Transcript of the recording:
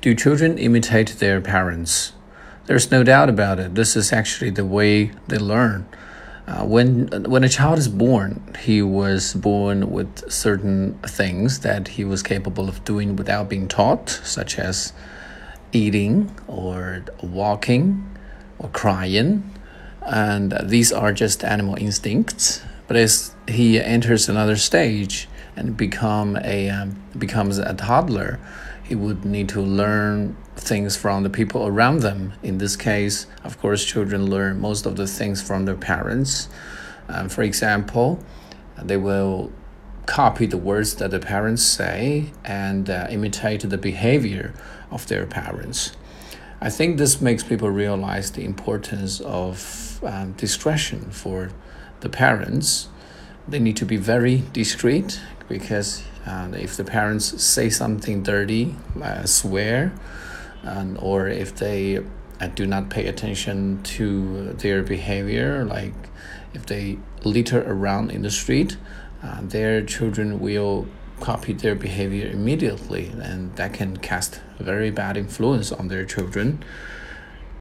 Do children imitate their parents? There's no doubt about it. This is actually the way they learn. Uh, when when a child is born, he was born with certain things that he was capable of doing without being taught, such as eating or walking or crying, and these are just animal instincts. But as he enters another stage and become a um, becomes a toddler, he would need to learn things from the people around them. In this case, of course, children learn most of the things from their parents. Um, for example, they will copy the words that the parents say and uh, imitate the behavior of their parents. I think this makes people realize the importance of um, discretion for the parents. They need to be very discreet because and if the parents say something dirty, uh, swear, and or if they uh, do not pay attention to their behavior, like if they litter around in the street, uh, their children will copy their behavior immediately, and that can cast very bad influence on their children.